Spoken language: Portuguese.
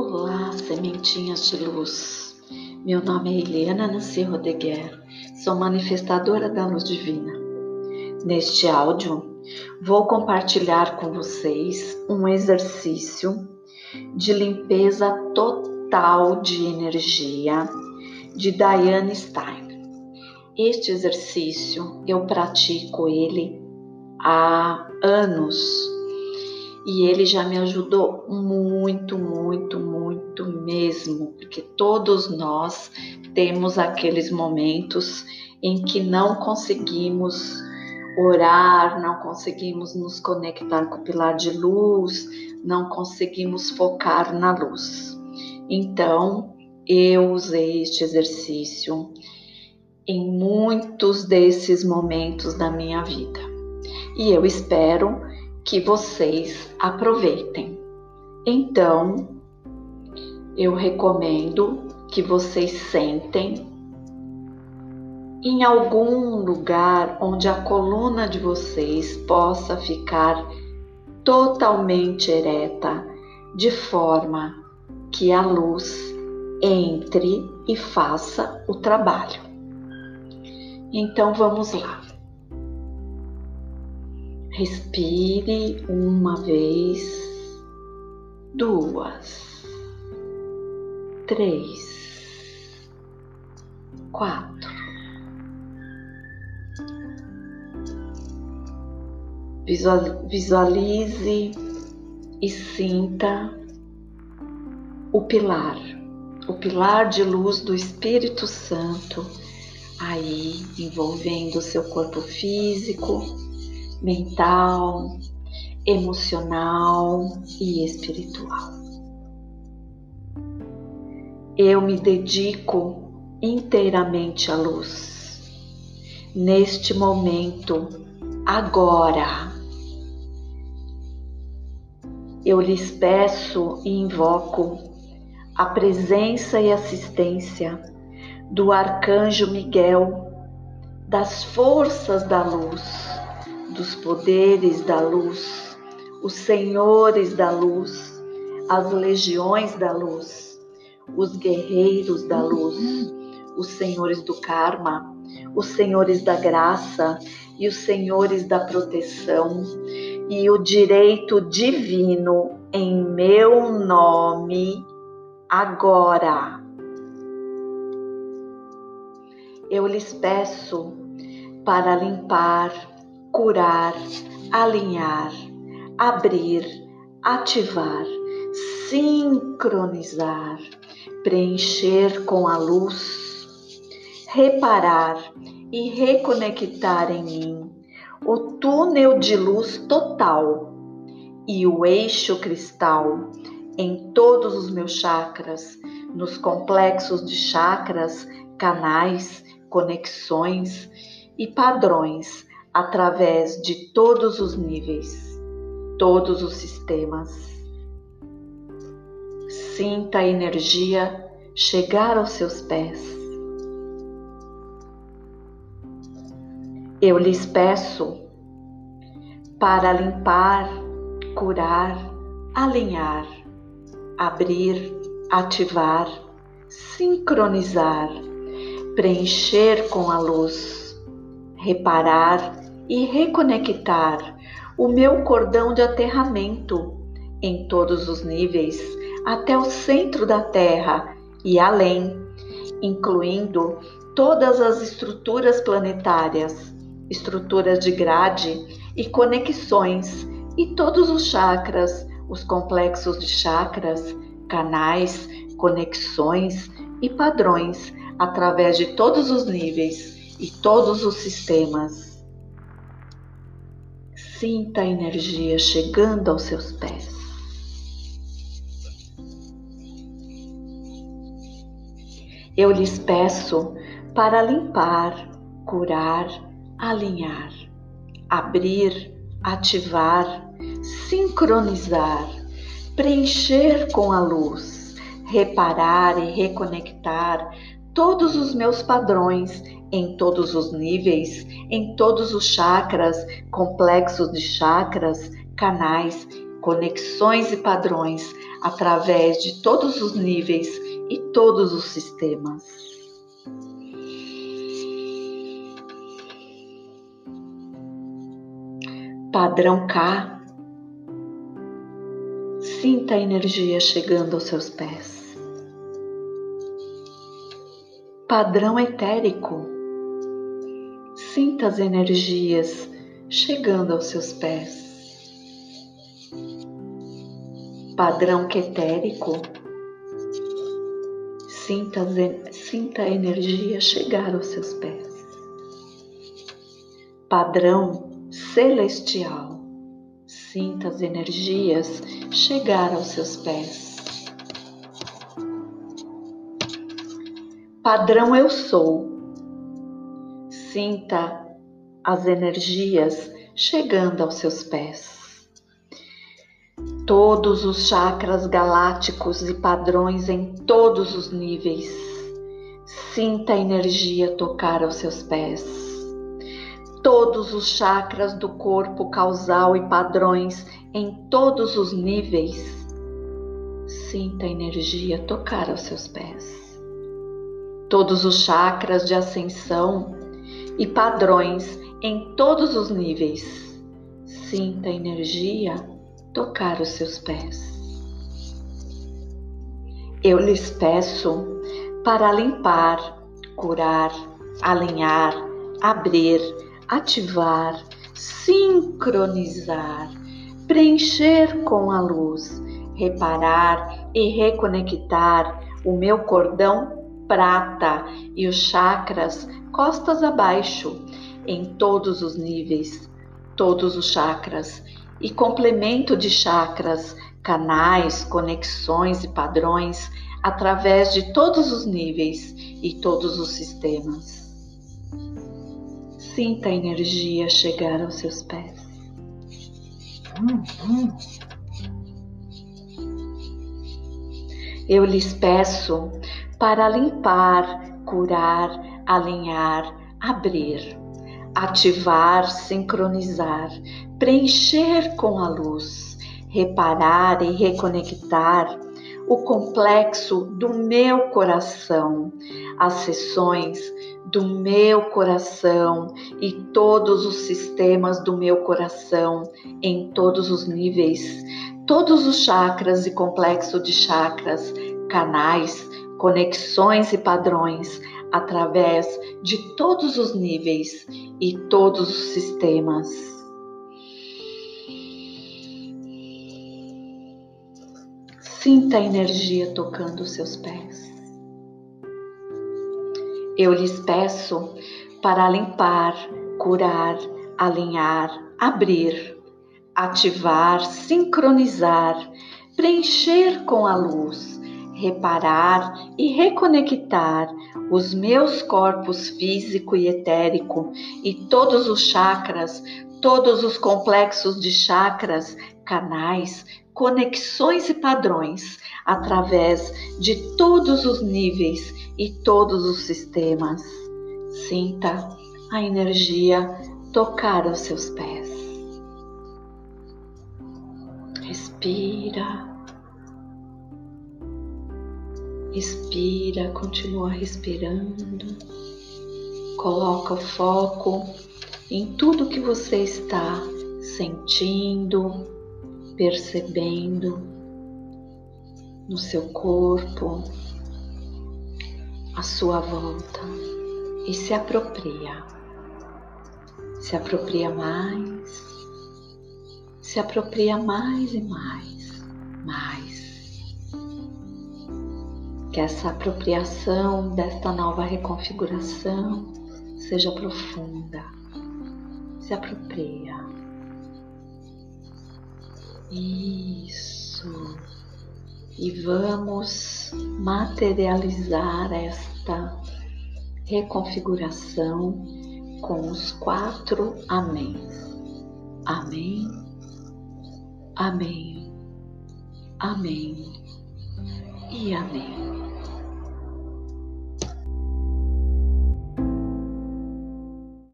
Olá, sementinhas de luz. Meu nome é Helena Nancy Rodeguer, sou manifestadora da luz divina. Neste áudio, vou compartilhar com vocês um exercício de limpeza total de energia de Diane Stein. Este exercício eu pratico ele há anos e ele já me ajudou muito, muito, muito mesmo, porque todos nós temos aqueles momentos em que não conseguimos orar, não conseguimos nos conectar com o pilar de luz, não conseguimos focar na luz. Então, eu usei este exercício em muitos desses momentos da minha vida. E eu espero que vocês aproveitem. Então, eu recomendo que vocês sentem em algum lugar onde a coluna de vocês possa ficar totalmente ereta, de forma que a luz entre e faça o trabalho. Então vamos lá. Respire uma vez, duas, três, quatro. Visualize e sinta o pilar, o pilar de luz do Espírito Santo aí envolvendo o seu corpo físico mental, emocional e espiritual. Eu me dedico inteiramente à luz. Neste momento, agora, eu lhes peço e invoco a presença e assistência do arcanjo Miguel, das forças da luz dos poderes da luz, os senhores da luz, as legiões da luz, os guerreiros da luz, os senhores do karma, os senhores da graça e os senhores da proteção e o direito divino em meu nome agora. Eu lhes peço para limpar curar, alinhar, abrir, ativar, sincronizar, preencher com a luz, reparar e reconectar em mim o túnel de luz total e o eixo cristal em todos os meus chakras, nos complexos de chakras, canais, conexões e padrões através de todos os níveis, todos os sistemas. Sinta a energia chegar aos seus pés. Eu lhes peço para limpar, curar, alinhar, abrir, ativar, sincronizar, preencher com a luz, reparar e reconectar o meu cordão de aterramento em todos os níveis até o centro da Terra e além, incluindo todas as estruturas planetárias, estruturas de grade e conexões e todos os chakras, os complexos de chakras, canais, conexões e padrões através de todos os níveis e todos os sistemas Sinta a energia chegando aos seus pés. Eu lhes peço para limpar, curar, alinhar, abrir, ativar, sincronizar, preencher com a luz, reparar e reconectar todos os meus padrões em todos os níveis, em todos os chakras, complexos de chakras, canais conexões e padrões através de todos os níveis e todos os sistemas. Padrão K. Sinta a energia chegando aos seus pés. Padrão etérico. Sinta as energias chegando aos seus pés padrão quetérico, sinta, sinta a energia chegar aos seus pés. Padrão celestial, sinta as energias chegar aos seus pés. Padrão eu sou, sinta as energias chegando aos seus pés todos os chakras galácticos e padrões em todos os níveis. Sinta a energia tocar aos seus pés. Todos os chakras do corpo causal e padrões em todos os níveis. Sinta a energia tocar aos seus pés. Todos os chakras de ascensão e padrões em todos os níveis. Sinta a energia tocar os seus pés. Eu lhes peço para limpar, curar, alinhar, abrir, ativar, sincronizar, preencher com a luz, reparar e reconectar o meu cordão prata e os chakras costas abaixo, em todos os níveis, todos os chakras e complemento de chakras, canais, conexões e padrões através de todos os níveis e todos os sistemas. Sinta a energia chegar aos seus pés. Eu lhes peço para limpar, curar, alinhar, abrir, ativar, sincronizar, preencher com a luz, reparar e reconectar o complexo do meu coração, as sessões do meu coração e todos os sistemas do meu coração em todos os níveis, todos os chakras e complexo de chakras, canais, conexões e padrões através de todos os níveis e todos os sistemas Sinta a energia tocando os seus pés. Eu lhes peço para limpar, curar, alinhar, abrir, ativar, sincronizar, preencher com a luz, reparar e reconectar os meus corpos físico e etérico e todos os chakras, todos os complexos de chakras, canais, conexões e padrões através de todos os níveis e todos os sistemas. Sinta a energia tocar os seus pés. Respira. Respira, continua respirando. Coloca o foco em tudo que você está sentindo, percebendo no seu corpo, a sua volta e se apropria. Se apropria mais, se apropria mais e mais, mais. Que essa apropriação desta nova reconfiguração seja profunda. Se apropria. Isso. E vamos materializar esta reconfiguração com os quatro améns. Amém, amém, amém e amém.